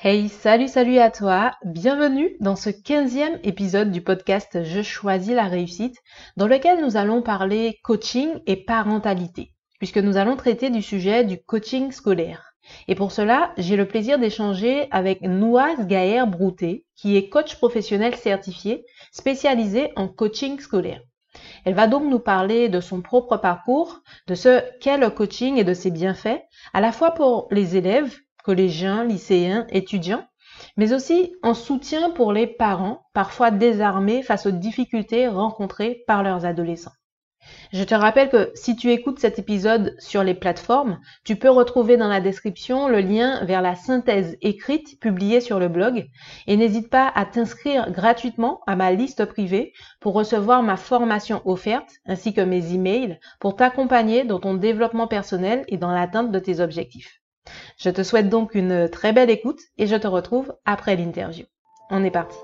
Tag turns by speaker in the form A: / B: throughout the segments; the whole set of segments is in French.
A: Hey, salut, salut à toi. Bienvenue dans ce 15e épisode du podcast Je choisis la réussite, dans lequel nous allons parler coaching et parentalité, puisque nous allons traiter du sujet du coaching scolaire. Et pour cela, j'ai le plaisir d'échanger avec Nouaz Gaër Brouté, qui est coach professionnel certifié, spécialisé en coaching scolaire. Elle va donc nous parler de son propre parcours, de ce qu'est le coaching et de ses bienfaits, à la fois pour les élèves collégiens, lycéens, étudiants, mais aussi en soutien pour les parents, parfois désarmés face aux difficultés rencontrées par leurs adolescents. Je te rappelle que si tu écoutes cet épisode sur les plateformes, tu peux retrouver dans la description le lien vers la synthèse écrite publiée sur le blog et n'hésite pas à t'inscrire gratuitement à ma liste privée pour recevoir ma formation offerte ainsi que mes emails pour t'accompagner dans ton développement personnel et dans l'atteinte de tes objectifs. Je te souhaite donc une très belle écoute et je te retrouve après l'interview. On est parti.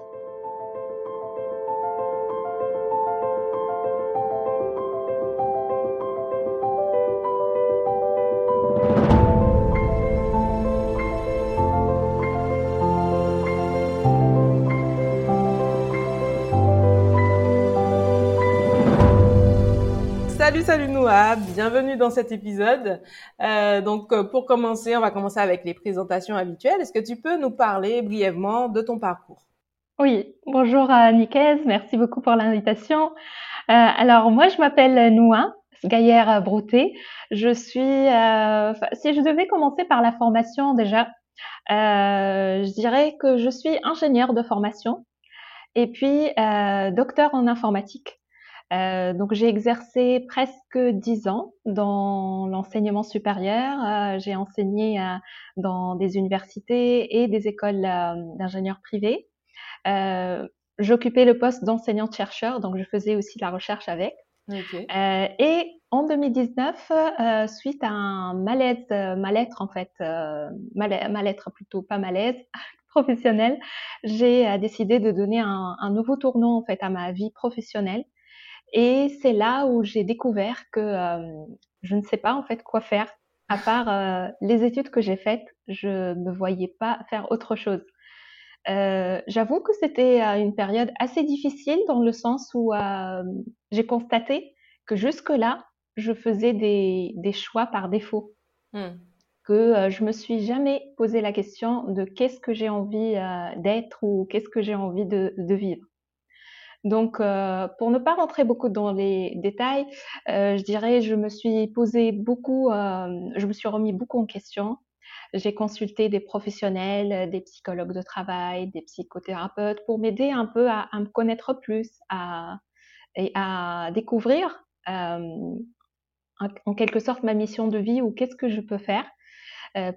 A: Salut, salut Noah, bienvenue dans cet épisode. Euh, donc euh, pour commencer, on va commencer avec les présentations habituelles. Est-ce que tu peux nous parler brièvement de ton parcours?
B: Oui, bonjour à Nicaise, merci beaucoup pour l'invitation. Euh, alors moi je m'appelle Noah Gaillère Brouté. Je suis, euh, si je devais commencer par la formation déjà, euh, je dirais que je suis ingénieure de formation et puis docteur en informatique. Euh, donc j'ai exercé presque dix ans dans l'enseignement supérieur. Euh, j'ai enseigné euh, dans des universités et des écoles d'ingénieurs privés. J'occupais le poste d'enseignante-chercheur, donc je faisais aussi la recherche avec. et en 2019, suite à un malaise, mal-être en fait, mal-être plutôt pas malaise, professionnel, j'ai décidé de donner un, un, nouveau tournant en fait à ma vie professionnelle et c'est là où j'ai découvert que euh, je ne sais pas en fait quoi faire. À part euh, les études que j'ai faites, je me voyais pas faire autre chose. Euh, J'avoue que c'était une période assez difficile dans le sens où j'ai constaté que jusque-là, je faisais des, des, choix par défaut. Hmm. Que je me suis jamais posé la question de qu'est-ce que j'ai envie d'être ou qu'est-ce que j'ai envie de, de vivre. Donc, euh, pour ne pas rentrer beaucoup dans les détails, euh, je dirais, je me suis posé beaucoup, euh, je me suis remis beaucoup en question. J'ai consulté des professionnels, des psychologues de travail, des psychothérapeutes pour m'aider un peu à, me connaître plus, à, et à découvrir en quelque sorte ma mission de vie ou qu'est-ce que je peux faire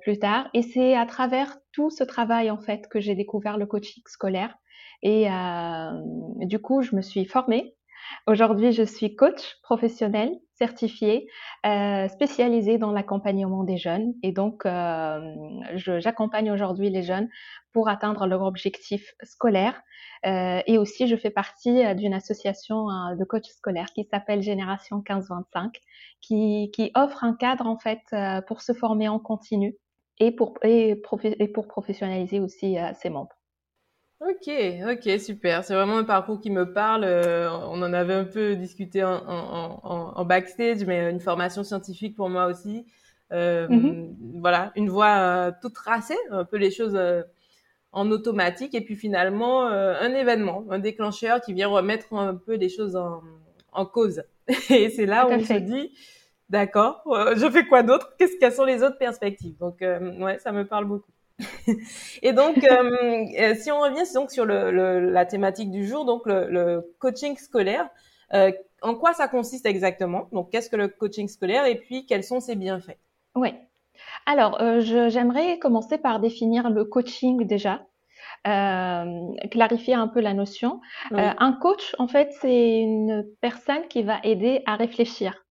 B: plus tard. Et c'est à travers tout ce travail en fait que j'ai découvert le coaching scolaire et euh, du coup, je me suis formée. Aujourd'hui, je suis coach professionnel certifié, euh, spécialisée dans l'accompagnement des jeunes. Et donc, euh, j'accompagne aujourd'hui les jeunes pour atteindre leur objectif scolaire. Euh, et aussi, je fais partie euh, d'une association euh, de coachs scolaires qui s'appelle Génération 15-25, qui, qui offre un cadre en fait pour se former en continu et pour, et, et pour professionnaliser aussi ses membres.
A: Ok, ok, super. C'est vraiment un parcours qui me parle. Euh, on en avait un peu discuté en, en, en, en, backstage, mais une formation scientifique pour moi aussi. Euh, mm-hmm. Voilà, une voie euh, toute tracée, un peu les choses euh, en automatique, et puis finalement un événement, un déclencheur qui vient remettre un peu les choses en, en cause. Et c'est là où on se dit, d'accord, je fais quoi d'autre? Qu'est-ce quelles sont les autres perspectives? Donc ouais, ça me parle beaucoup. et donc, euh, euh, si on revient donc sur le, le, la thématique du jour, donc le, le coaching scolaire, euh, en quoi ça consiste exactement? Donc, qu'est-ce que le coaching scolaire et puis quels sont ses bienfaits?
B: Oui. Alors, euh, j'aimerais commencer par définir le coaching déjà. Euh, clarifier un peu la notion. Oui. Euh, un coach, en fait, c'est une personne qui va aider à réfléchir,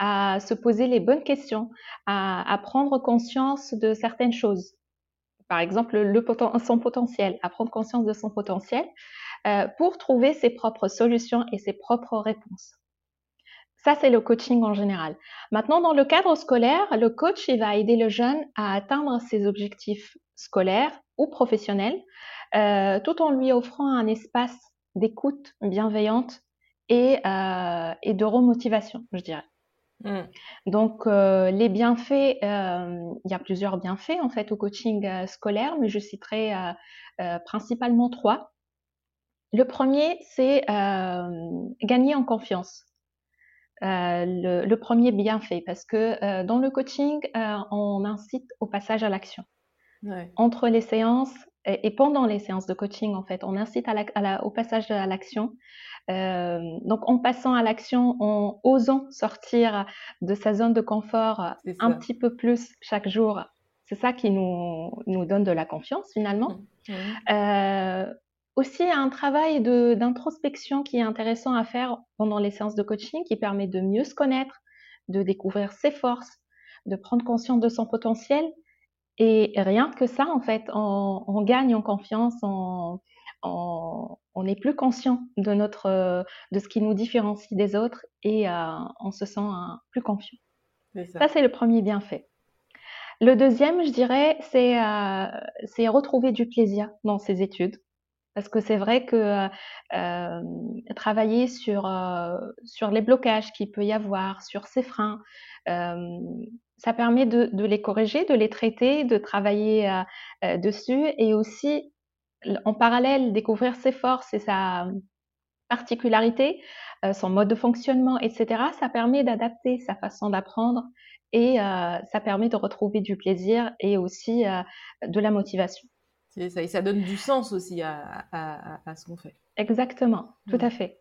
B: à se poser les bonnes questions, à, prendre conscience de certaines choses par exemple son potentiel, à prendre conscience de son potentiel euh, pour trouver ses propres solutions et ses propres réponses. Ça, c'est le coaching en général. Maintenant, dans le cadre scolaire, le coach, il va aider le jeune à atteindre ses objectifs scolaire ou professionnel, tout en lui offrant un espace d'écoute bienveillante et, et de remotivation, je dirais. Mmh. Donc, euh, les bienfaits, euh, il y a plusieurs bienfaits en fait au coaching euh, scolaire, mais je citerai principalement trois. Le premier, c'est gagner en confiance. Le, premier bienfait, parce que dans le coaching, on incite au passage à l'action. Entre les séances et, pendant les séances de coaching, en fait, on incite au passage à l'action. Euh, donc en passant à l'action, en osant sortir de sa zone de confort un petit peu plus chaque jour, c'est ça qui nous, nous donne de la confiance finalement. Mmh. Euh, aussi, un travail d'introspection qui est intéressant à faire pendant les séances de coaching qui permet de mieux se connaître, de découvrir ses forces, de prendre conscience de son potentiel. Et rien que ça, en fait, on, on gagne en confiance, on, on, est plus conscient de notre euh, de ce qui nous différencie des autres et euh, on se sent plus confiant. Ça, c'est le premier bienfait. Le deuxième, je dirais, c'est euh, retrouver du plaisir dans ses études. Parce que c'est vrai que travailler sur, sur les blocages qu'il peut y avoir, sur ses freins, ça permet de, de, les corriger, de les traiter, de travailler dessus et aussi en parallèle découvrir ses forces et sa particularité, euh, son mode de fonctionnement, etc., ça permet d'adapter sa façon d'apprendre et euh, ça permet de retrouver du plaisir et aussi euh, de la motivation.
A: Ça, et ça donne du sens aussi à, ce qu'on fait.
B: Exactement, tout à fait.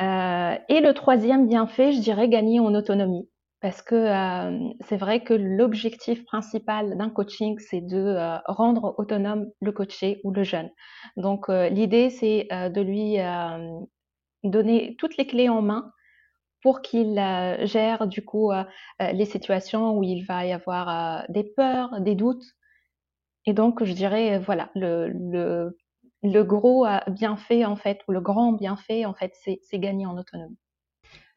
B: et le troisième bienfait, je dirais gagner en autonomie parce que euh, c'est vrai que l'objectif principal d'un coaching, c'est de euh, rendre autonome le coaché ou le jeune. Donc euh, l'idée, c'est de lui donner toutes les clés en main pour qu'il gère du coup les situations où il va y avoir des peurs, des doutes. Et donc je dirais, voilà, le, le, le gros bienfait en fait, ou le grand bienfait en fait, c'est gagner en autonomie.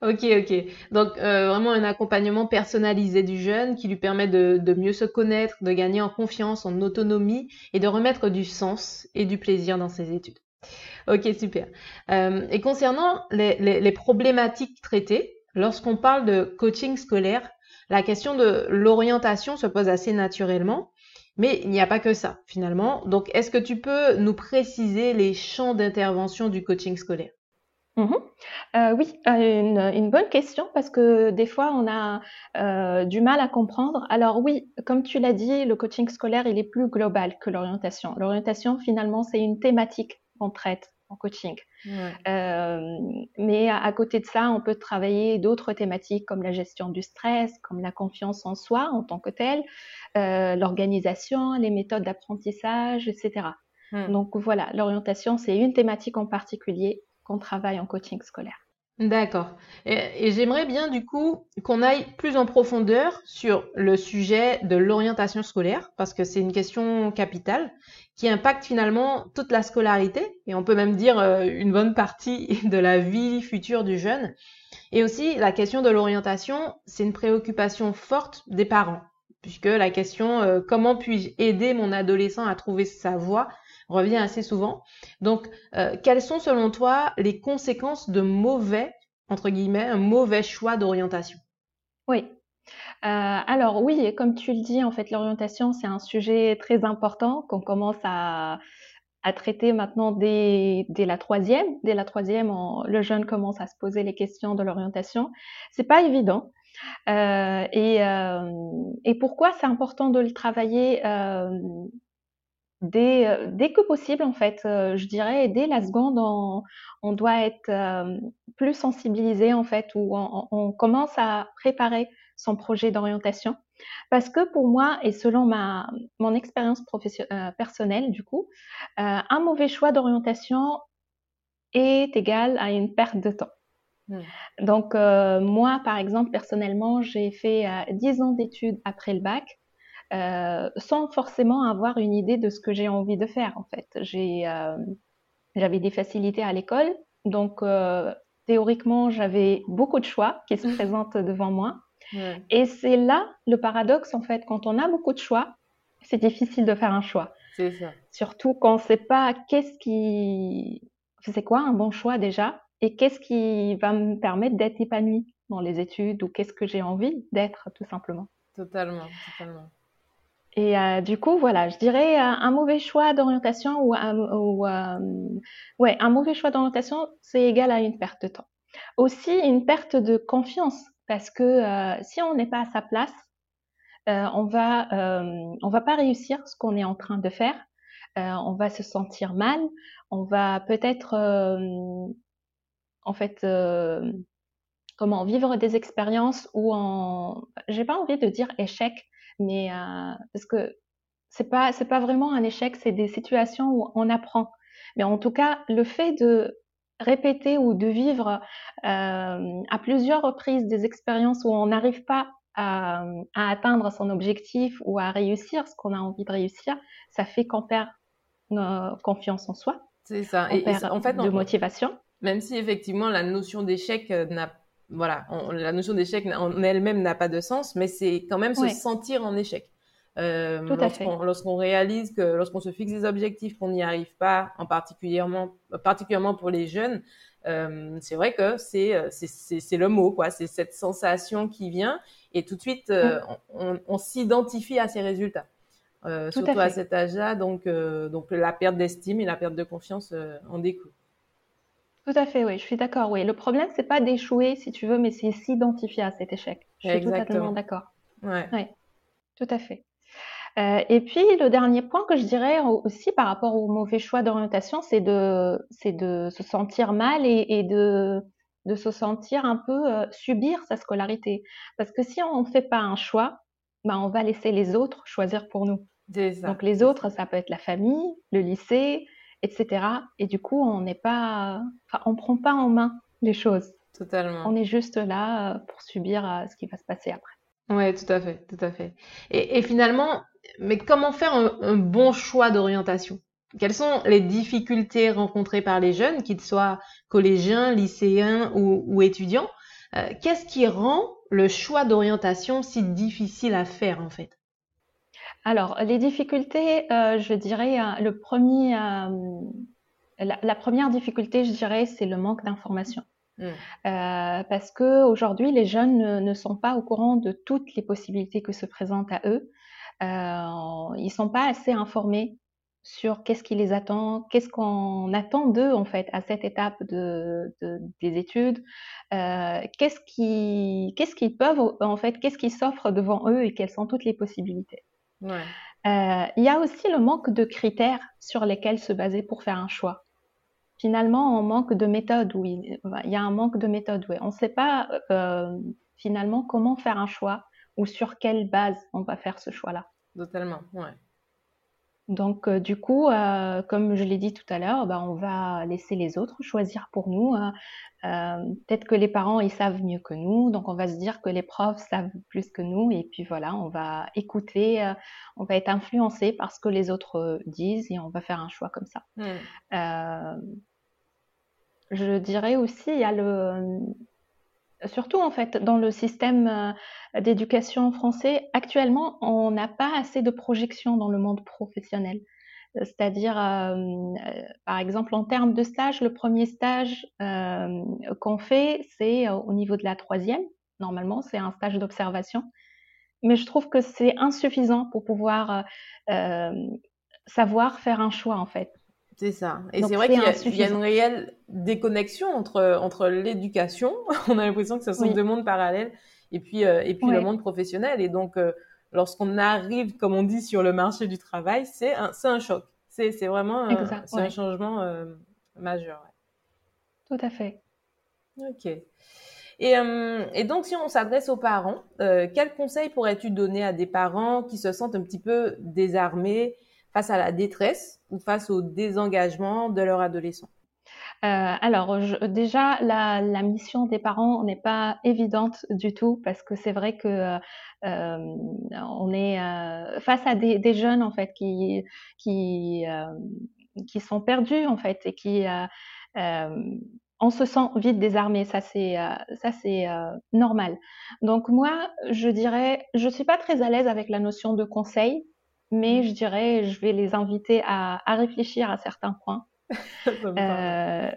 A: Ok, ok. Donc euh, vraiment un accompagnement personnalisé du jeune qui lui permet de, mieux se connaître, de gagner en confiance, en autonomie et de remettre du sens et du plaisir dans ses études. Ok, super. Euh, et concernant les, problématiques traitées, lorsqu'on parle de coaching scolaire, la question de l'orientation se pose assez naturellement, mais il n'y a pas que ça finalement. Donc est-ce que tu peux nous préciser les champs d'intervention du coaching scolaire?
B: Mmh euh, oui, euh, une, bonne question parce que des fois on a euh, du mal à comprendre. Alors oui, comme tu l'as dit, le coaching scolaire il est plus global que l'orientation. L'orientation finalement c'est une thématique qu'on traite en coaching. mais à, côté de ça, on peut travailler d'autres thématiques comme la gestion du stress, comme la confiance en soi en tant que telle, l'organisation, les méthodes d'apprentissage, etc. Mmh. Donc voilà, l'orientation c'est une thématique en particulier qu'on travaille en coaching scolaire.
A: D'accord. Et, j'aimerais bien du coup qu'on aille plus en profondeur sur le sujet de l'orientation scolaire, parce que c'est une question capitale qui impacte finalement toute la scolarité, et on peut même dire euh, une bonne partie de la vie future du jeune. Et aussi, la question de l'orientation, c'est une préoccupation forte des parents, puisque la question euh, comment puis-je aider mon adolescent à trouver sa voie revient assez souvent. Donc, euh, quelles sont selon toi les conséquences de mauvais, entre guillemets, un mauvais choix d'orientation?
B: Oui. Euh, alors oui, comme tu le dis, en fait, l'orientation, c'est un sujet très important qu'on commence à, traiter maintenant dès, la troisième. Dès la troisième, le jeune commence à se poser les questions de l'orientation. C'est pas évident. Euh, et, pourquoi c'est important de le travailler dès, euh, dès que possible, en fait, euh, je dirais, dès la seconde, on, doit être euh, plus sensibilisé, en fait, où on, commence à préparer son projet d'orientation. Parce que pour moi, et selon ma, mon expérience personnelle, du coup, un mauvais choix d'orientation est égal à une perte de temps. Mmh. Donc, moi, par exemple, personnellement, j'ai fait 10 ans d'études après le bac. Euh, sans forcément avoir une idée de ce que j'ai envie de faire en fait. Euh, j'avais des facilités à l'école, donc euh, théoriquement j'avais beaucoup de choix qui se présentent devant moi. Et c'est là le paradoxe en fait, quand on a beaucoup de choix, c'est difficile de faire un choix.
A: Ça.
B: Surtout quand on ne sait pas qu'est-ce qui, c'est quoi un bon choix déjà, et qu'est-ce qui va me permettre d'être épanoui dans les études, ou qu'est-ce que j'ai envie d'être tout simplement.
A: Totalement, totalement.
B: Et euh, du coup, voilà, je dirais euh, un mauvais choix d'orientation ou, ou euh, ouais, un mauvais choix d'orientation, c'est égal à une perte de temps. Aussi une perte de confiance parce que si on n'est pas à sa place, on va on va pas réussir ce qu'on est en train de faire. on va se sentir mal. On va peut-être en fait comment vivre des expériences où on j'ai pas envie de dire échec mais euh, parce que c'est pas c'est pas vraiment un échec, c'est des situations où on apprend. Mais en tout cas, le fait de répéter ou de vivre euh, à plusieurs reprises des expériences où on n'arrive pas à, à, atteindre son objectif ou à réussir ce qu'on a envie de réussir, ça fait qu'on perd nos confiance en soi.
A: C'est ça.
B: On et, perd en fait, de motivation.
A: Même si effectivement la notion d'échec euh, n'a voilà, la notion d'échec en elle-même n'a pas de sens, mais c'est quand même se sentir en échec.
B: Euh,
A: lorsqu'on réalise que lorsqu'on se fixe des objectifs qu'on n'y arrive pas, en particulièrement, particulièrement pour les jeunes, euh, c'est vrai que c'est euh, c'est le mot quoi, c'est cette sensation qui vient et tout de suite euh, on, on s'identifie à ces résultats. Euh, surtout à, cet âge-là, donc donc la perte d'estime et la perte de confiance en découle.
B: Tout à fait, oui, je suis d'accord. Oui, le problème, c'est pas d'échouer, si tu veux, mais c'est s'identifier à cet échec. Je suis totalement d'accord.
A: Ouais.
B: ouais. Tout à fait. Euh, et puis le dernier point que je dirais aussi par rapport au mauvais choix d'orientation, c'est de, c'est de se sentir mal et, et de, de se sentir un peu euh, subir sa scolarité. Parce que si on ne fait pas un choix, ben, on va laisser les autres choisir pour nous. Donc les autres, ça peut être la famille, le lycée, etc. Et du coup, on n'est pas, enfin, on prend pas en main les choses.
A: Totalement.
B: On est juste là euh, pour subir euh, ce qui va se passer après.
A: Ouais, tout à fait, tout à fait. Et, finalement, mais comment faire un, bon choix d'orientation? Quelles sont les difficultés rencontrées par les jeunes, qu'ils soient collégiens, lycéens ou, étudiants? Euh, Qu'est-ce qui rend le choix d'orientation si difficile à faire en fait?
B: Alors, les difficultés, euh, je dirais, euh, le premier, euh, la, première difficulté, je dirais, c'est le manque d'information. Mmh. parce que aujourd'hui, les jeunes ne, sont pas au courant de toutes les possibilités que se présentent à eux. ils sont pas assez informés sur qu'est-ce qui les attend, qu'est-ce qu'on attend d'eux en fait à cette étape de, des études, qu'est-ce qu'ils peuvent en fait, qu'est-ce qui s'offre devant eux et quelles sont toutes les possibilités.
A: Euh,
B: il y a aussi le manque de critères sur lesquels se baser pour faire un choix. Finalement, on manque de méthode, oui. Il y a un manque de méthode, oui. On ne sait pas euh, finalement comment faire un choix ou sur quelle base on va faire ce choix-là.
A: Totalement, ouais.
B: Donc, euh, du coup, euh, comme je l'ai dit tout à l'heure, bah, on va laisser les autres choisir pour nous. Hein. Euh, peut-être que les parents, ils savent mieux que nous, donc on va se dire que les profs savent plus que nous, et puis voilà, on va écouter, on va être influencé par ce que les autres disent, et on va faire un choix comme ça.
A: Mmh.
B: je dirais aussi, il y a le, surtout en fait dans le système euh, d'éducation français, actuellement, on n'a pas assez de projection dans le monde professionnel. Euh, c'est-à-dire, euh, par exemple, en termes de stage, le premier stage qu'on fait, c'est au niveau de la troisième. Normalement, c'est un stage d'observation. Mais je trouve que c'est insuffisant pour pouvoir savoir faire un choix, en fait.
A: C'est ça. Et c'est vrai qu'il y, a une réelle déconnexion entre, entre l'éducation, on a l'impression que ce sont deux mondes parallèles, et puis, euh, et puis le monde professionnel. Et donc, euh, lorsqu'on arrive, comme on dit, sur le marché du travail, c'est un, un choc. C'est vraiment euh, un changement majeur.
B: Tout à fait.
A: Ok. Et, et, donc, si on s'adresse aux parents, quels conseils pourrais-tu donner à des parents qui se sentent un petit peu désarmés face à la détresse ou face au désengagement de leur adolescent?
B: Euh, alors déjà, la, mission des parents n'est pas évidente du tout parce que c'est vrai que euh, on est euh, face à des, jeunes en fait qui qui qui sont perdus en fait et qui on se sent vite désarmé, ça c'est ça c'est normal. Donc moi, je dirais, je suis pas très à l'aise avec la notion de conseil mais je dirais, je vais les inviter à, réfléchir à certains points. Euh,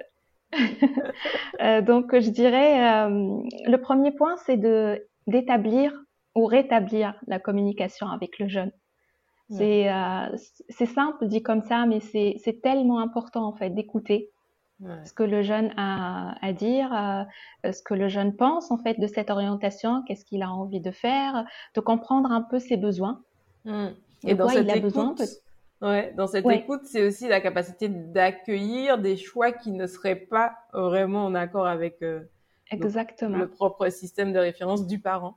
B: euh, donc, je dirais, euh, le premier point, c'est de d'établir ou rétablir la communication avec le jeune. C'est simple dit comme ça, mais c'est tellement important en fait d'écouter ce que le jeune a à dire, ce que le jeune pense en fait de cette orientation, qu'est-ce qu'il a envie de faire, de comprendre un peu ses besoins.
A: Mmh. Et dans cette écoute, ouais, dans cette écoute, c'est aussi la capacité d'accueillir des choix qui ne seraient pas vraiment en accord avec euh,
B: Exactement.
A: le propre système de référence du parent.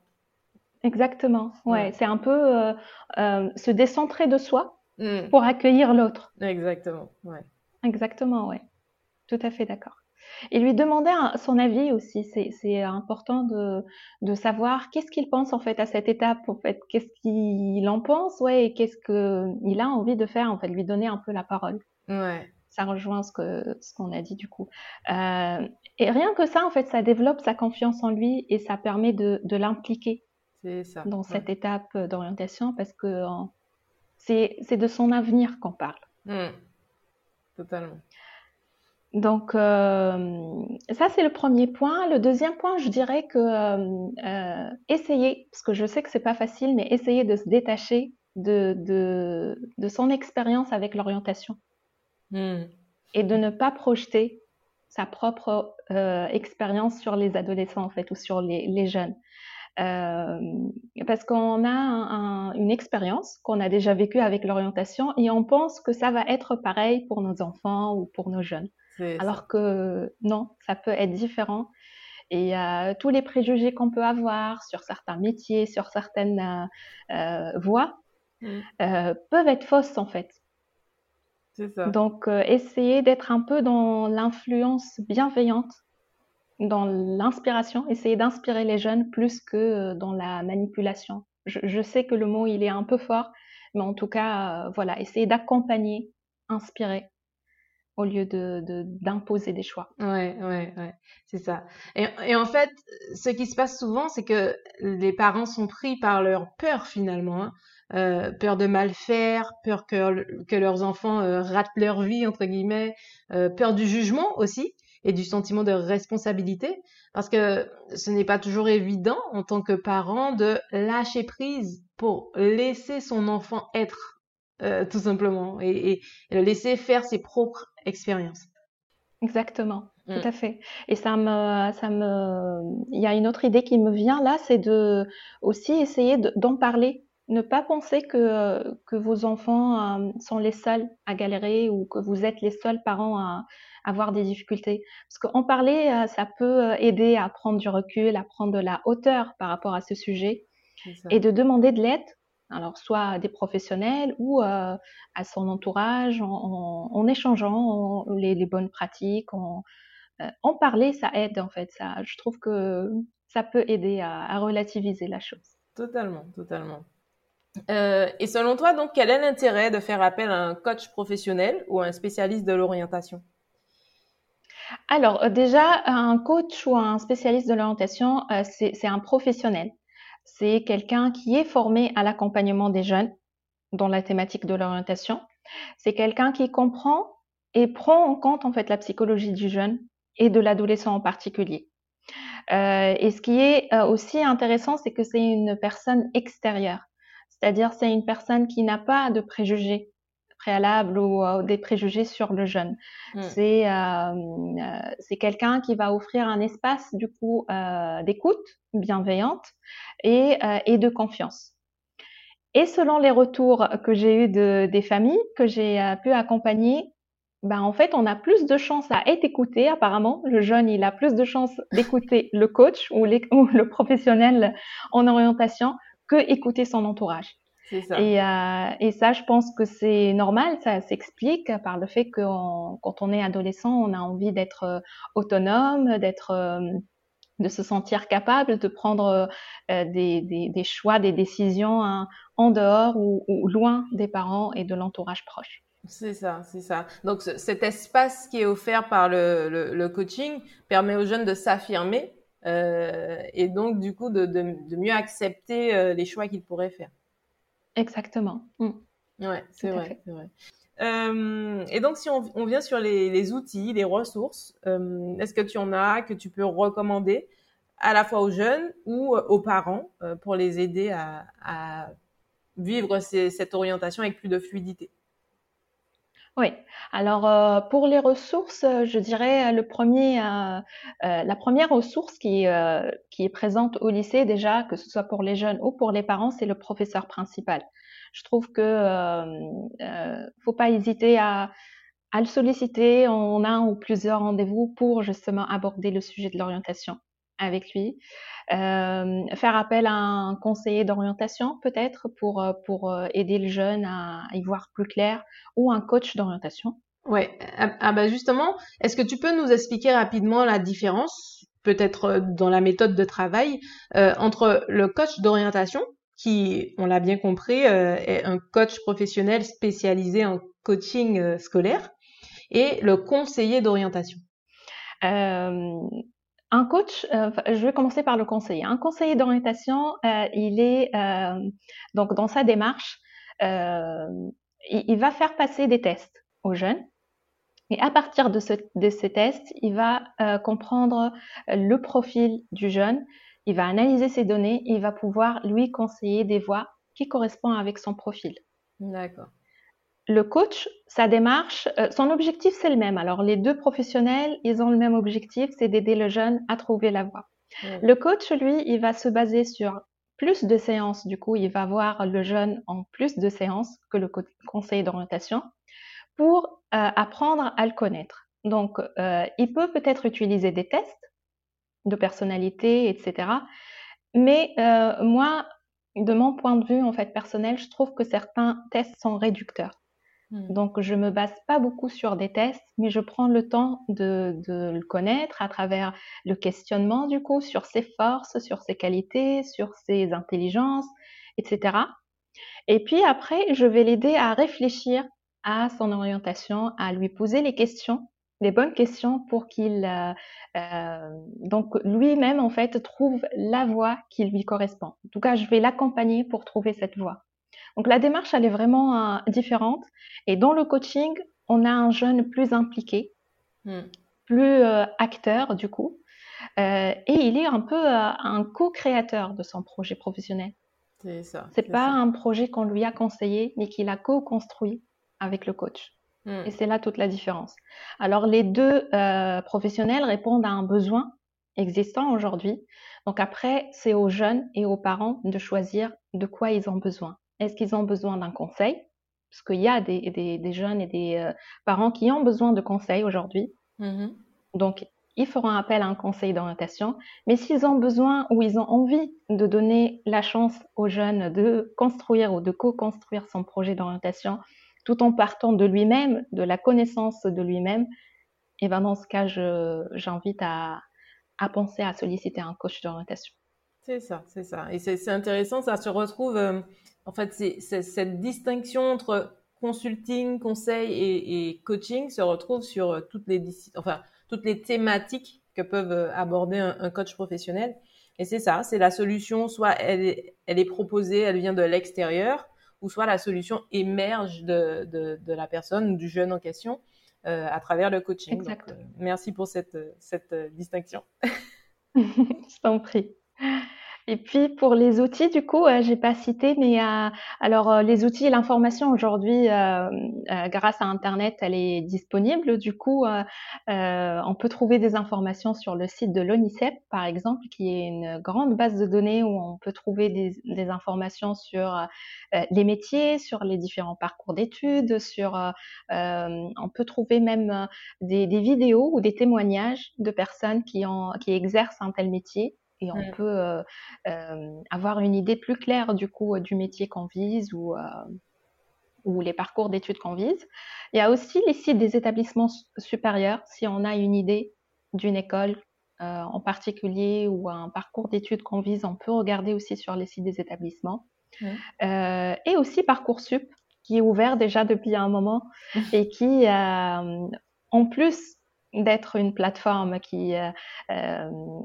B: Exactement. Ouais, c'est un peu euh, euh, se décentrer de soi mmh. pour accueillir l'autre.
A: Exactement. Ouais.
B: Exactement. Ouais. Tout à fait d'accord. Et lui demander son avis aussi. C'est important de, de savoir qu'est-ce qu'il pense en fait à cette étape, en fait, qu'est-ce qu'il en pense, ouais, et qu'est-ce qu'il a envie de faire, en fait, lui donner un peu la parole.
A: Ouais.
B: Ça rejoint ce que ce qu'on a dit du coup. Euh, et rien que ça, en fait, ça développe sa confiance en lui et ça permet de, de l'impliquer dans cette étape d'orientation parce que c'est de son avenir qu'on parle.
A: Mmh. Totalement.
B: Donc, euh, ça, c'est le premier point. Le deuxième point, je dirais que euh, euh, essayer, parce que je sais que c'est pas facile, mais essayer de se détacher de, de, de son expérience avec l'orientation hmm. et de ne pas projeter sa propre euh, expérience sur les adolescents, en fait, ou sur les, les jeunes. Parce qu'on a un, une expérience qu'on a déjà vécue avec l'orientation et on pense que ça va être pareil pour nos enfants ou pour nos jeunes. Alors que non, ça peut être différent. Et euh, tous les préjugés qu'on peut avoir sur certains métiers, sur certaines euh, euh voies, mmh. euh, peuvent être fausses en fait. Ça. Donc, essayer d'être un peu dans l'influence bienveillante, dans l'inspiration, essayer d'inspirer les jeunes plus que dans la manipulation. Je, je, sais que le mot, il est un peu fort, mais en tout cas, voilà, essayer d'accompagner, inspirer au lieu d'imposer des choix.
A: Ouais, ouais, ouais, c'est ça. Et, et, en fait, ce qui se passe souvent, c'est que les parents sont pris par leur peur finalement, hein. euh, peur de mal faire, peur que, que leurs enfants euh, ratent leur vie entre guillemets, euh, peur du jugement aussi et du sentiment de responsabilité, parce que ce n'est pas toujours évident en tant que parent de lâcher prise pour laisser son enfant être tout simplement, et, le laisser faire ses propres expériences.
B: Exactement, tout mm. à fait. Et ça me, ça me, il y a une autre idée qui me vient là, c'est de aussi essayer d'en parler. Ne pas penser que, que vos enfants euh, sont les seuls à galérer ou que vous êtes les seuls parents à, avoir des difficultés. Parce qu'en parler, euh, ça peut aider à prendre du recul, à prendre de la hauteur par rapport à ce sujet et de demander de l'aide alors soit à des professionnels ou euh, à son entourage, en, échangeant les, bonnes pratiques, en, euh, en, parler, ça aide en fait. Ça, je trouve que ça peut aider à, relativiser la chose.
A: Totalement, totalement. Euh, et selon toi, donc, quel est l'intérêt de faire appel à un coach professionnel ou à un spécialiste de l'orientation?
B: Alors déjà, un coach ou un spécialiste de l'orientation, c'est un professionnel c'est quelqu'un qui est formé à l'accompagnement des jeunes dans la thématique de l'orientation. C'est quelqu'un qui comprend et prend en compte en fait la psychologie du jeune et de l'adolescent en particulier. Euh, et ce qui est euh, aussi intéressant, c'est que c'est une personne extérieure, c'est-à-dire c'est une personne qui n'a pas de préjugés préalables ou euh, des préjugés sur le jeune. Mmh. C'est c'est quelqu'un qui va offrir un espace du coup d'écoute bienveillante et, euh, et de confiance. Et selon les retours que j'ai eu de, des familles que j'ai euh, pu accompagner, ben en fait, on a plus de chances à être écouté. Apparemment, le jeune, il a plus de chances d'écouter le coach ou, les, ou, le professionnel en orientation que écouter son entourage. Ça. Et, euh, et, ça, je pense que c'est normal. Ça s'explique par le fait que quand on est adolescent, on a envie d'être euh, autonome, d'être de se sentir capable de prendre euh, des, des, choix, des décisions hein, en dehors ou, loin des parents et de l'entourage proche.
A: C'est ça, c'est ça. Donc cet espace qui est offert par le, le, coaching permet aux jeunes de s'affirmer euh, et donc du coup de, de, mieux accepter euh, les choix qu'ils pourraient faire.
B: Exactement. Mm.
A: Ouais, c'est vrai, vrai. Euh, et donc, si on, vient sur les, outils, les ressources, euh, est-ce que tu en as que tu peux recommander à la fois aux jeunes ou aux parents pour les aider à, vivre cette orientation avec plus de fluidité?
B: Oui. Alors, euh, pour les ressources, euh, je dirais le premier, euh, la première ressource qui, est présente au lycée déjà, que ce soit pour les jeunes ou pour les parents, c'est le professeur principal. Je trouve que euh, faut pas hésiter à, à le solliciter en un ou plusieurs rendez-vous pour justement aborder le sujet de l'orientation avec lui. Euh, faire appel à un conseiller d'orientation peut-être pour, euh, pour euh, aider le jeune à y voir plus clair ou un coach d'orientation.
A: Ouais, ah, ah bah justement, est-ce que tu peux nous expliquer rapidement la différence, peut-être dans la méthode de travail, entre le coach d'orientation, qui, on l'a bien compris, est un coach professionnel spécialisé en coaching scolaire, et le conseiller d'orientation?
B: Un coach, euh, je vais commencer par le conseiller. Un conseiller d'orientation, euh, il est euh, donc dans sa démarche, il, va faire passer des tests aux jeunes. Et à partir de, de ces tests, il va comprendre le profil du jeune, il va analyser ses données, il va pouvoir lui conseiller des voies qui correspondent avec son profil.
A: D'accord
B: le coach, sa démarche, euh, son objectif, c'est le même. Alors, les deux professionnels, ils ont le même objectif, c'est d'aider le jeune à trouver la voie. Le coach, lui, il va se baser sur plus de séances. Du coup, il va voir le jeune en plus de séances que le conseil d'orientation pour euh, apprendre à le connaître. Donc, euh, il peut peut-être utiliser des tests de personnalité, etc. Mais moi, de mon point de vue en fait personnel, je trouve que certains tests sont réducteurs. Hmm. Donc, je me base pas beaucoup sur des tests, mais je prends le temps de, le connaître à travers le questionnement, du coup, sur ses forces, sur ses qualités, sur ses intelligences, etc. Et puis après, je vais l'aider à réfléchir à son orientation, à lui poser les questions, les bonnes questions pour qu'il, euh, euh, donc lui-même, en fait, trouve la voie qui lui correspond. En tout cas, je vais l'accompagner pour trouver cette voie. Donc la démarche, elle est vraiment euh, différente. Et dans le coaching, on a un jeune plus impliqué, hmm. plus euh, acteur du coup. Euh, et il est un peu un co-créateur de son projet professionnel.
A: C'est ça.
B: C'est pas un projet qu'on lui a conseillé, mais qu'il a co-construit avec le coach. Hmm. Et c'est là toute la différence. Alors les deux professionnels répondent à un besoin existant aujourd'hui. Donc après, c'est aux jeunes et aux parents de choisir de quoi ils ont besoin. Est-ce qu'ils ont besoin d'un conseil? Parce qu'il y a des, jeunes et des euh, parents qui ont besoin de conseils aujourd'hui. Mm-hmm. Donc, ils feront appel à un conseil d'orientation. Mais s'ils ont besoin ou ils ont envie de donner la chance aux jeunes de construire ou de co-construire son projet d'orientation tout en partant de lui-même, de la connaissance de lui-même, et eh ben dans ce cas, j'invite à, penser à solliciter un coach d'orientation.
A: C'est ça, c'est ça. Et c'est intéressant, ça se retrouve euh, en fait, c'est cette distinction entre consulting, conseil et, coaching se retrouve sur euh, toutes les, enfin, toutes les thématiques que peuvent euh, aborder un, coach professionnel. Et c'est ça, c'est la solution, soit elle est, elle est proposée, elle vient de l'extérieur, ou soit la solution émerge de, de, la personne du jeune en question euh, à travers le coaching. merci pour cette, cette distinction.
B: Je t'en prie. Et puis pour les outils, du coup, euh, j'ai pas cité, mais euh, alors euh, les outils et l'information aujourd'hui, grâce à Internet, elle est disponible. Du coup, on peut trouver des informations sur le site de l'ONICEP, par exemple, qui est une grande base de données où on peut trouver des, informations sur les métiers, sur les différents parcours d'études, sur, on peut trouver même des, des, vidéos ou des témoignages de personnes qui, ont, qui exercent un tel métier et on mmh. peut euh, euh, avoir une idée plus claire du coup du métier qu'on vise ou, euh, ou les parcours d'études qu'on vise. Il y a aussi les sites des établissements supérieurs si on a une idée d'une école en particulier ou un parcours d'études qu'on vise, on peut regarder aussi sur les sites des établissements. Mmh. et aussi Parcoursup qui est ouvert déjà depuis un moment et qui en plus d'être une plateforme qui,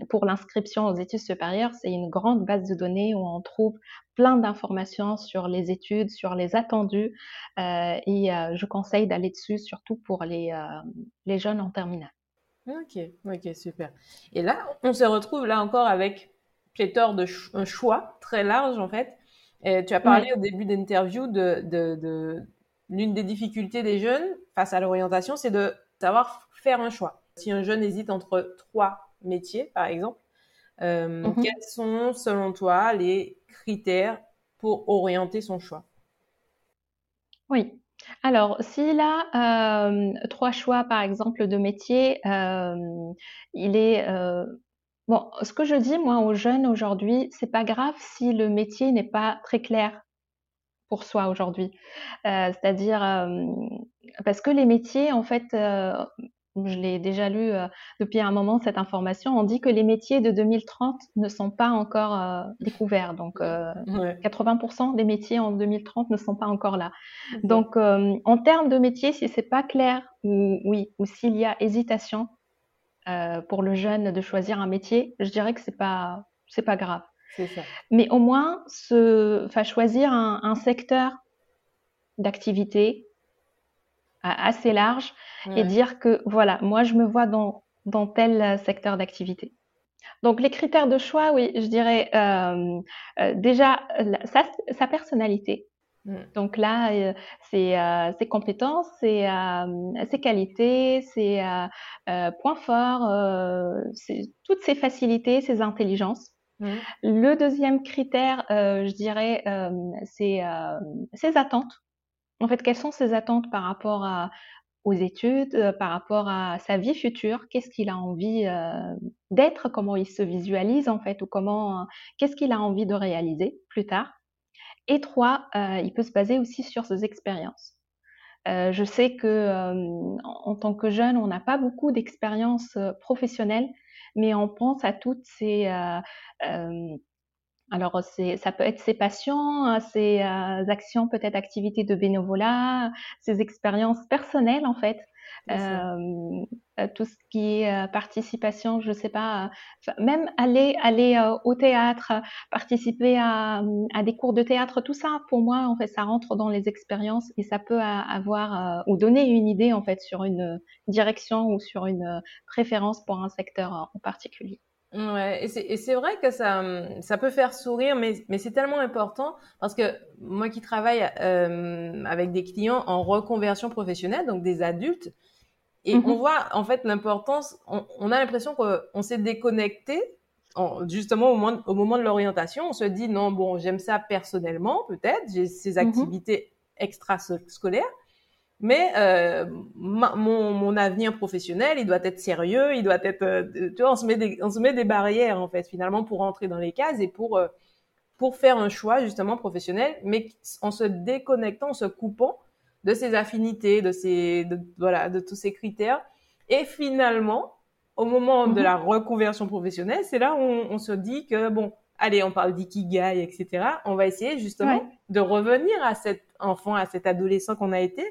B: pour l'inscription aux études supérieures, c'est une grande base de données où on trouve plein d'informations sur les études, sur les attendus. et je conseille d'aller dessus, surtout pour les, les jeunes en terminale.
A: Ok, ok, super. Et là, on se retrouve là encore avec pléthore de un choix très large en fait. Et tu as parlé au début d'interview de, de, de l'une des difficultés des jeunes face à l'orientation, c'est de savoir faire un choix. Si un jeune hésite entre trois métiers, par exemple, euh, mhm. quels sont selon toi les critères pour orienter son choix?
B: Oui. Alors, s'il a euh, trois choix, par exemple, de métiers, euh, il est bon. Ce que je dis moi aux jeunes aujourd'hui, c'est pas grave si le métier n'est pas très clair pour soi aujourd'hui. C'est-à-dire parce que les métiers, en fait, je l'ai déjà lu euh, depuis un moment cette information, on dit que les métiers de 2030 ne sont pas encore euh, découverts. Donc, 80% euh, des métiers en 2030 ne sont pas encore là. Donc, en termes de métiers, si c'est pas clair ou oui, ou s'il y a hésitation pour le jeune de choisir un métier, je dirais que c'est pas c'est pas grave. Ça. Mais au moins, se, choisir un, un secteur d'activité assez large et dire que voilà, moi je me vois dans, dans tel euh, secteur d'activité. Donc les critères de choix, oui, je dirais euh, euh, déjà sa, personnalité. Mm. Donc là, euh, c'est ses compétences, ses, ses qualités, ses points forts, toutes ses facilités, ses intelligences. Le deuxième critère, je dirais, c'est ses attentes. En fait, quelles sont ses attentes par rapport aux études, euh, par rapport à sa vie future, qu'est-ce qu'il a envie euh, d'être, comment il se visualise en fait, ou comment, euh, qu'est-ce qu'il a envie de réaliser plus tard? Et trois, il peut se baser aussi sur ses expériences. je sais que en, tant que jeune, on n'a pas beaucoup d'expériences professionnelles, mais on pense à toutes ces alors, ça peut être ses passions, ses euh, actions, peut-être activités de bénévolat, ses expériences personnelles en fait, euh, euh, tout ce qui est participation, je sais pas, même aller aller au théâtre, participer à, à, des cours de théâtre, tout ça pour moi en fait, ça rentre dans les expériences et ça peut avoir ou donner une idée en fait sur une direction ou sur une préférence pour un secteur en particulier.
A: Ouais, et c'est vrai que ça, ça peut faire sourire, mais, mais c'est tellement important parce que moi qui travaille euh, avec des clients en reconversion professionnelle, donc des adultes, et mm-hmm. on voit en fait l'importance, on, a l'impression qu'on s'est déconnecté justement au moment, au moment de l'orientation. On se dit non, bon, j'aime ça personnellement, peut-être, j'ai ces mm-hmm. activités extrascolaires, mais euh, mon, mon, avenir professionnel, il doit être sérieux, il doit être, euh, tu vois, on se met des, on se met des barrières en fait finalement pour rentrer dans les cases et pour euh, pour faire un choix justement professionnel, mais en se déconnectant, en se coupant de ses affinités, de ses, de, voilà, de tous ces critères. Et finalement, au moment de mhm. la reconversion professionnelle, c'est là où on, on, se dit que bon, allez, on parle d'ikigai, etc. On va essayer justement de revenir à cet enfant, à cet adolescent qu'on a été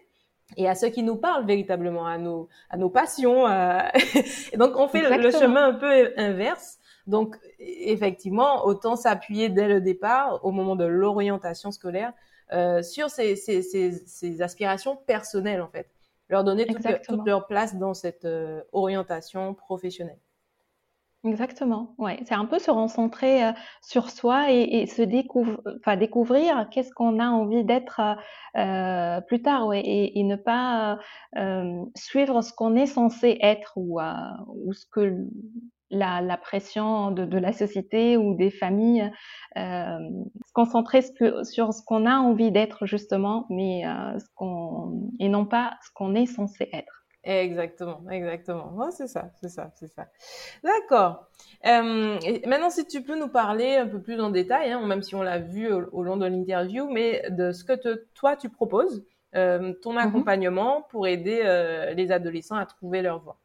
A: et à ceux qui nous parlent véritablement, à nos, à nos passions. et donc, on fait le, chemin un peu inverse. Donc, effectivement, autant s'appuyer dès le départ, au moment de l'orientation scolaire, euh, sur ces, ces, ces, ces, aspirations personnelles, en fait. Leur donner toute, leur place dans cette euh, orientation professionnelle.
B: Exactement, ouais. C'est un peu se recentrer euh, sur soi et, se découvrir, qu'est-ce qu'on a envie d'être euh, plus tard, ouais, et, ne pas euh, suivre ce qu'on est censé être ou, ou ce que la, la pression de, de, la société ou des familles, se concentrer sur ce qu'on a envie d'être justement, mais ce qu'on et non pas ce qu'on est censé être.
A: Exactement, exactement. c'est ça, c'est ça, c'est ça. D'accord. Euh, maintenant, si tu peux nous parler un peu plus en détail, hein, même si on l'a vu au, long de l'interview, mais de ce que te, toi tu proposes, euh, ton mhm. accompagnement pour aider euh, les adolescents à trouver leur voie.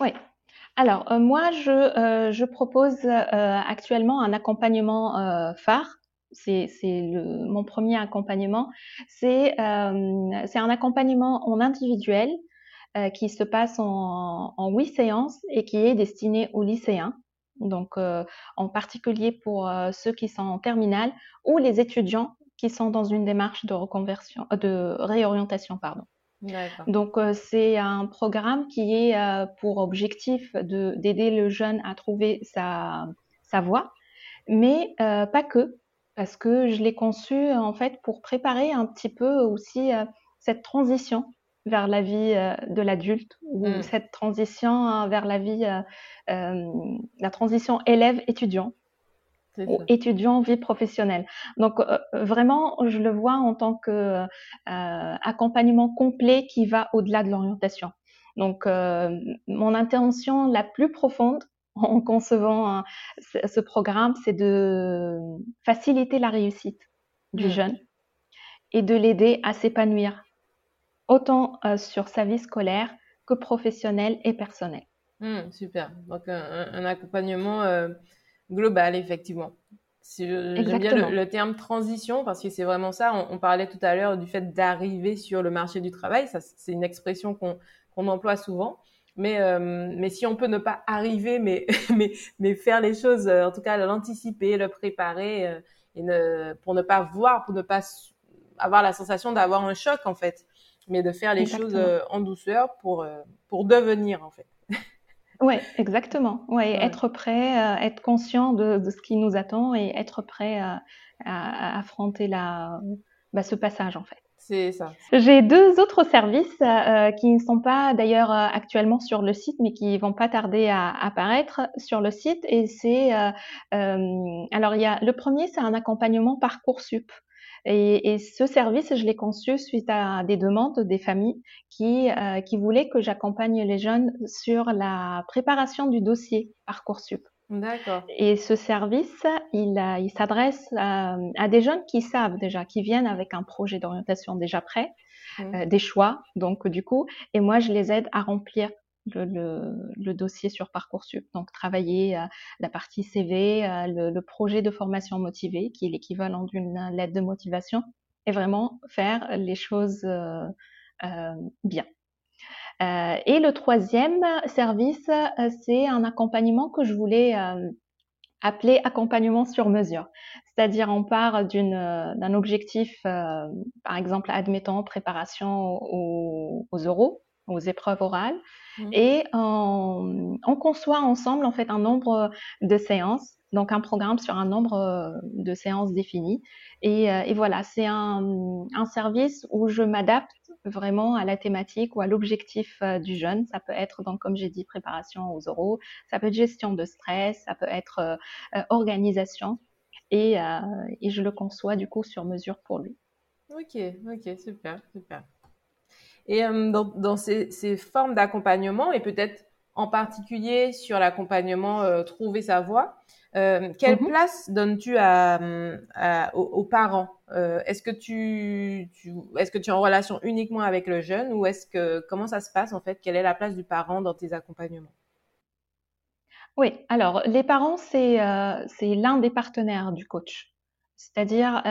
B: Oui. Alors, euh, moi, je, je propose actuellement un accompagnement phare c'est mon premier accompagnement. C'est un accompagnement en individuel qui se passe en, en huit séances et qui est destiné aux lycéens. Donc, en particulier pour ceux qui sont en terminale ou les étudiants qui sont dans une démarche de reconversion, de réorientation, pardon. Donc, c'est un programme qui est pour objectif d'aider le jeune à trouver sa, sa voie, mais pas que, parce que je l'ai conçu en fait pour préparer un petit peu aussi cette transition vers la vie de l'adulte ou mmh. cette transition hein, vers la vie, la transition élève-étudiant ou étudiant vie professionnelle. Donc vraiment, je le vois en tant que accompagnement complet qui va au-delà de l'orientation. Donc mon intention la plus profonde en concevant ce programme, c'est de faciliter la réussite du mmh. jeune et de l'aider à s'épanouir, autant euh, sur sa vie scolaire que professionnelle et personnelle.
A: Mmh, super. Donc un, accompagnement euh, global, effectivement. J'aime bien le, terme transition parce que c'est vraiment ça. On, parlait tout à l'heure du fait d'arriver sur le marché du travail. c'est une expression qu'on emploie souvent. Mais, euh, mais si on peut ne pas arriver, mais, mais, mais faire les choses, euh, en tout cas l'anticiper, le préparer, euh, et ne, pour ne pas voir, pour ne pas avoir la sensation d'avoir un choc en fait, mais de faire les choses en douceur pour, pour devenir en fait.
B: Oui, exactement. Ouais, être prêt, être conscient de, de, ce qui nous attend et être prêt à, à affronter la, bah, ce passage en fait.
A: C'est ça.
B: J'ai deux autres services euh, qui ne sont pas d'ailleurs euh, actuellement sur le site, mais qui vont pas tarder à apparaître sur le site. Et c'est euh, alors il y a le premier, c'est un accompagnement parcoursup. Et, et ce service, je l'ai conçu suite à des demandes des familles qui, qui voulaient que j'accompagne les jeunes sur la préparation du dossier Parcoursup.
A: D'accord.
B: Et ce service, il, il s'adresse à, des jeunes qui savent déjà, qui viennent avec un projet d'orientation déjà prêt, mmh. euh, des choix, donc du coup, et moi je les aide à remplir le, dossier sur Parcoursup. Donc travailler euh, la partie CV, euh, le, projet de formation motivée, qui est l'équivalent d'une lettre de motivation, et vraiment faire les choses bien. Euh, et le troisième service, c'est un accompagnement que je voulais appeler accompagnement sur mesure. C'est-à-dire, on part d'un objectif, par exemple, admettons, préparation aux, aux oraux, aux épreuves orales, mmh. et on, on, conçoit ensemble, en fait, un nombre de séances, donc un programme sur un nombre de séances définies. Et, et voilà, c'est un, un service où je m'adapte vraiment à la thématique ou à l'objectif euh, du jeune. Ça peut être, donc, comme j'ai dit, préparation aux oraux, ça peut être gestion de stress, ça peut être euh, euh, organisation. Et, et, je le conçois du coup sur mesure pour lui.
A: Ok, ok, super, super. Et dans, dans, ces, ces formes d'accompagnement, et peut-être en particulier sur l'accompagnement Trouver sa voie, euh, quelle mmh place donnes-tu à, aux, parents euh, Est-ce que tu, est-ce que tu es en relation uniquement avec le jeune ou est-ce que comment ça se passe en fait? Quelle est la place du parent dans tes accompagnements?
B: Oui, alors les parents c'est euh, c'est l'un des partenaires du coach. C'est-à-dire,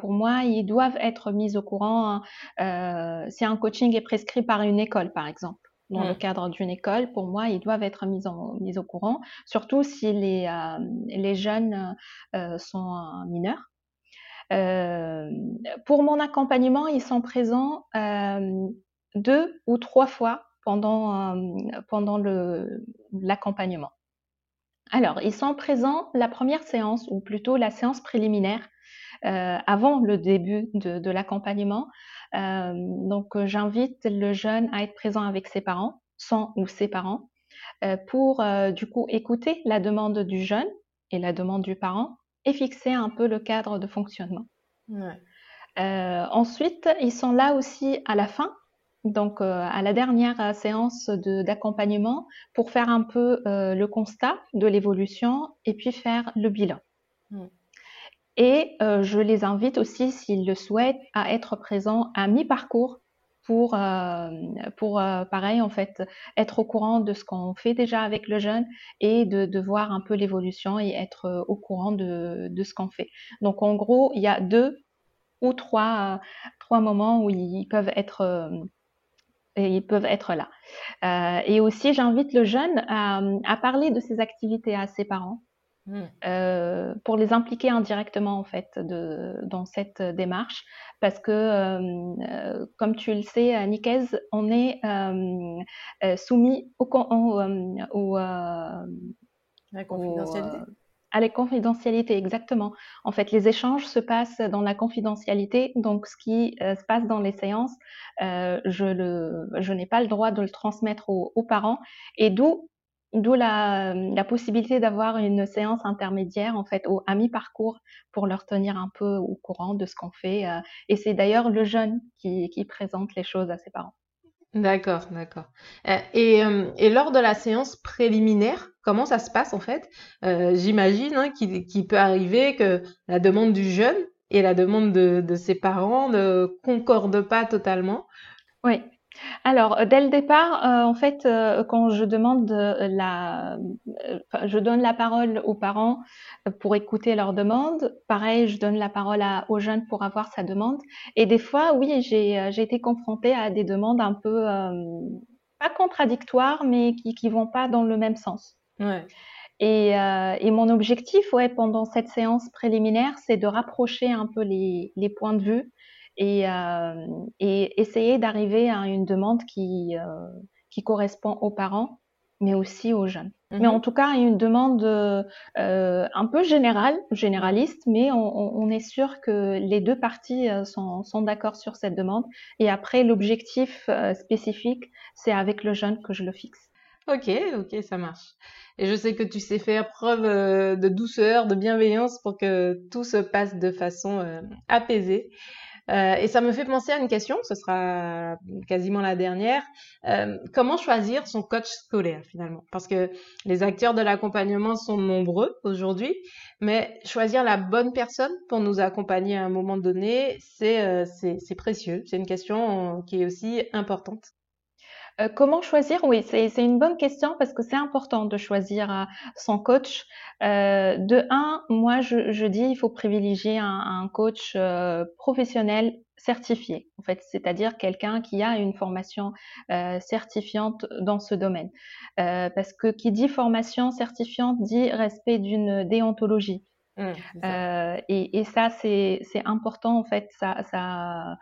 B: pour moi, ils doivent être mis au courant hein, si un coaching est prescrit par une école, par exemple dans le mmh. cadre d'une école, pour moi, ils doivent être mis, en, mis au courant, surtout si les, euh, les jeunes euh, sont mineurs. Euh, pour mon accompagnement, ils sont présents deux ou trois fois pendant, pendant l'accompagnement. Alors, ils sont présents la première séance, ou plutôt la séance préliminaire, avant le début de, de l'accompagnement, euh, donc, euh, j'invite le jeune à être présent avec ses parents, son ou ses parents, euh, pour du coup écouter la demande du jeune et la demande du parent et fixer un peu le cadre de fonctionnement. ensuite, ils sont là aussi à la fin, donc à la dernière séance d'accompagnement, pour faire un peu le constat de l'évolution et puis faire le bilan. Mmh. Et euh, je les invite aussi, s'ils le souhaitent, à être présents à mi-parcours pour, euh, pour euh, pareil, en fait, être au courant de ce qu'on fait déjà avec le jeune et de, de voir un peu l'évolution et être au courant de, de ce qu'on fait. Donc, en gros, il y a deux ou trois, trois moments où ils peuvent être et ils peuvent être là. Euh, et aussi, j'invite le jeune à, à, parler de ses activités à ses parents. Mmh. Euh, pour les impliquer indirectement en fait de, dans cette démarche parce que euh, comme tu le sais Nicaise on est euh, soumis au, au, au,
A: la confidentialité
B: à la confidentialité, exactement. En fait, les échanges se passent dans la confidentialité, donc ce qui euh, se passe dans les séances, euh, je, le, je n'ai pas le droit de le transmettre aux, parents, et d'où D'où la, la, possibilité d'avoir une séance intermédiaire, en fait, au, à mi-parcours pour leur tenir un peu au courant de ce qu'on fait. Euh, et c'est d'ailleurs le jeune qui, qui présente les choses à ses parents.
A: D'accord, d'accord. Euh, et, euh, et, lors de la séance préliminaire, comment ça se passe en fait? Euh, J'imagine hein, qu'il peut arriver que la demande du jeune et la demande de, de ses parents ne concordent pas totalement.
B: Oui, alors, euh, dès le départ, euh, en fait, euh, quand je demande la, je donne la parole aux parents pour écouter leurs demandes. Pareil, je donne la parole à, aux jeunes pour avoir sa demande. Et des fois, oui, j'ai, j'ai été confrontée à des demandes un peu pas contradictoires, mais qui, qui vont pas dans le même sens.
A: Ouais.
B: Et, et, mon objectif, ouais, pendant cette séance préliminaire, c'est de rapprocher un peu les, les points de vue et, euh, et essayer d'arriver à une demande qui, euh, qui correspond aux parents, mais aussi aux jeunes. Mais mhm. en tout cas, une demande euh, un peu générale, généraliste, mais on, on, est sûr que les deux parties sont, sont d'accord sur cette demande. Et après, l'objectif spécifique, c'est avec le jeune que je le fixe.
A: Ok, ok, ça marche. Et je sais que tu sais faire preuve de douceur, de bienveillance pour que tout se passe de façon apaisée. Euh, et ça me fait penser à une question, ce sera quasiment la dernière. Euh, comment choisir son coach scolaire finalement? Parce que les acteurs de l'accompagnement sont nombreux aujourd'hui, mais choisir la bonne personne pour nous accompagner à un moment donné, c'est euh, précieux. C'est une question qui est aussi importante.
B: Euh, comment choisir? Oui, c'est une bonne question parce que c'est important de choisir euh, son coach. Euh, de un, moi, je, je, dis il faut privilégier un, un coach professionnel certifié, en fait, c'est-à-dire quelqu'un qui a une formation certifiante dans ce domaine. parce que qui dit formation certifiante dit respect d'une déontologie. Mmh, et, et, ça, c'est important en fait. Ça, ça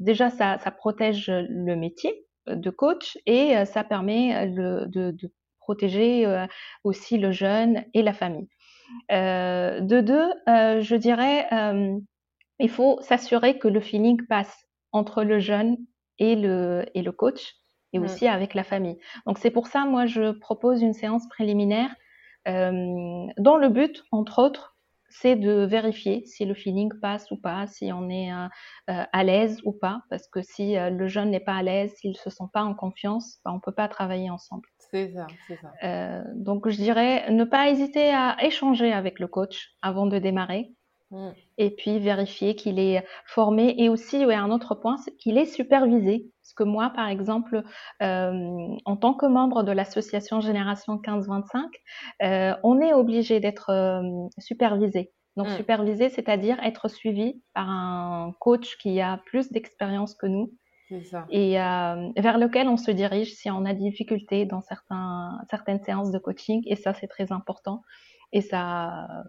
B: déjà, ça, ça protège le métier de coach et euh, ça permet euh, de, protéger euh, aussi le jeune et la famille. de deux, je dirais, il faut s'assurer que le feeling passe entre le jeune et le, et le coach et mmh. aussi avec la famille. Donc c'est pour ça, moi, je propose une séance préliminaire dans le but, entre autres, c'est de vérifier si le feeling passe ou pas, si on est euh, euh, à l'aise ou pas, parce que si euh, le jeune n'est pas à l'aise, s'il se sent pas en confiance, bah, on peut pas travailler ensemble.
A: C'est ça, c'est
B: ça. donc je dirais ne pas hésiter à échanger avec le coach avant de démarrer. Mm. Et puis vérifier qu'il est formé et aussi ouais, un autre point, c'est qu'il est supervisé. Parce que moi, par exemple, euh, en tant que membre de l'association Génération 15-25, euh, on est obligé d'être euh, supervisé. Donc mm. supervisé, c'est-à-dire être suivi par un coach qui a plus d'expérience que nous.
A: Ça.
B: Et vers lequel on se dirige si on a des difficultés dans certains, certaines séances de coaching. Et ça, c'est très important et ça,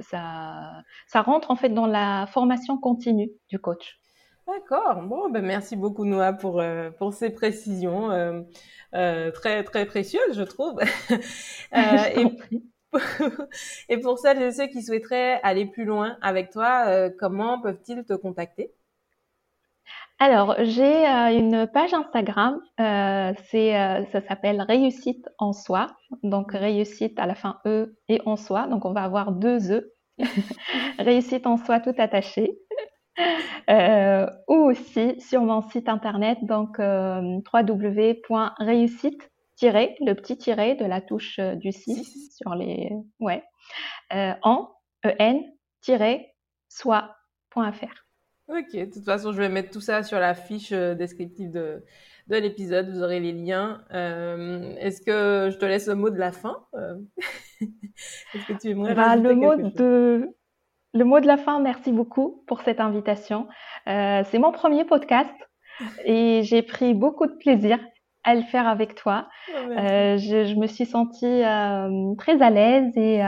B: ça, ça rentre en fait dans la formation continue du coach.
A: D'accord. Bon, ben merci beaucoup Noah pour euh, pour ces précisions euh, euh, très très précieuses, je trouve. et, et, pour celles et ceux qui souhaiteraient aller plus loin avec toi, comment peuvent-ils te contacter?
B: Alors, j'ai euh, une page Instagram, euh, c'est, euh, ça s'appelle Réussite en soi, donc réussite à la fin E et en soi, donc on va avoir deux E. réussite en soi tout attaché. ou aussi sur mon site internet, donc www.réussite le petit tiret de la touche du 6 sur les ouais en en-soi.fr.
A: Ok, de toute façon, je vais mettre tout ça sur la fiche euh, descriptive de, de l'épisode. Vous aurez les liens. Euh, Est-ce que je te laisse le mot de la fin euh,
B: Est-ce que tu aimerais bah, le mot de le mot de la fin. Merci beaucoup pour cette invitation. Euh, c'est mon premier podcast. Et j'ai pris beaucoup de plaisir à le faire avec toi. Oh, euh, je, me suis sentie euh, très à l'aise et euh,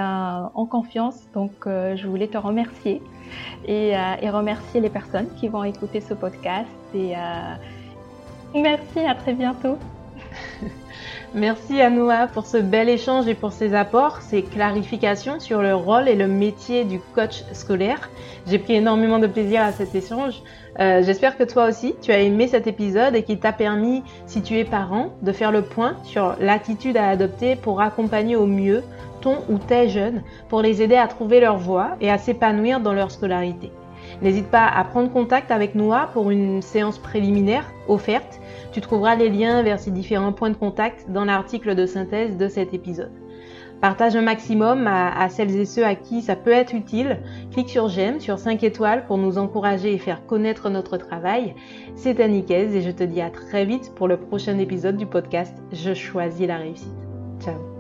B: en confiance, donc je voulais te remercier et, et, remercier les personnes qui vont écouter ce podcast. Et merci, à très bientôt.
A: Merci à Noah pour ce bel échange et pour ses apports, ses clarifications sur le rôle et le métier du coach scolaire. J'ai pris énormément de plaisir à cet échange. Euh, j'espère que toi aussi, tu as aimé cet épisode et qu'il t'a permis, si tu es parent, de faire le point sur l'attitude à adopter pour accompagner au mieux ton ou tes jeunes, pour les aider à trouver leur voie et à s'épanouir dans leur scolarité. N'hésite pas à prendre contact avec Noah pour une séance préliminaire offerte tu trouveras les liens vers ces différents points de contact dans l'article de synthèse de cet épisode. Partage un maximum à, celles et ceux à qui ça peut être utile. Clique sur j'aime, sur 5 étoiles pour nous encourager et faire connaître notre travail. C'est Annickez et je te dis à très vite pour le prochain épisode du podcast Je choisis la réussite. Ciao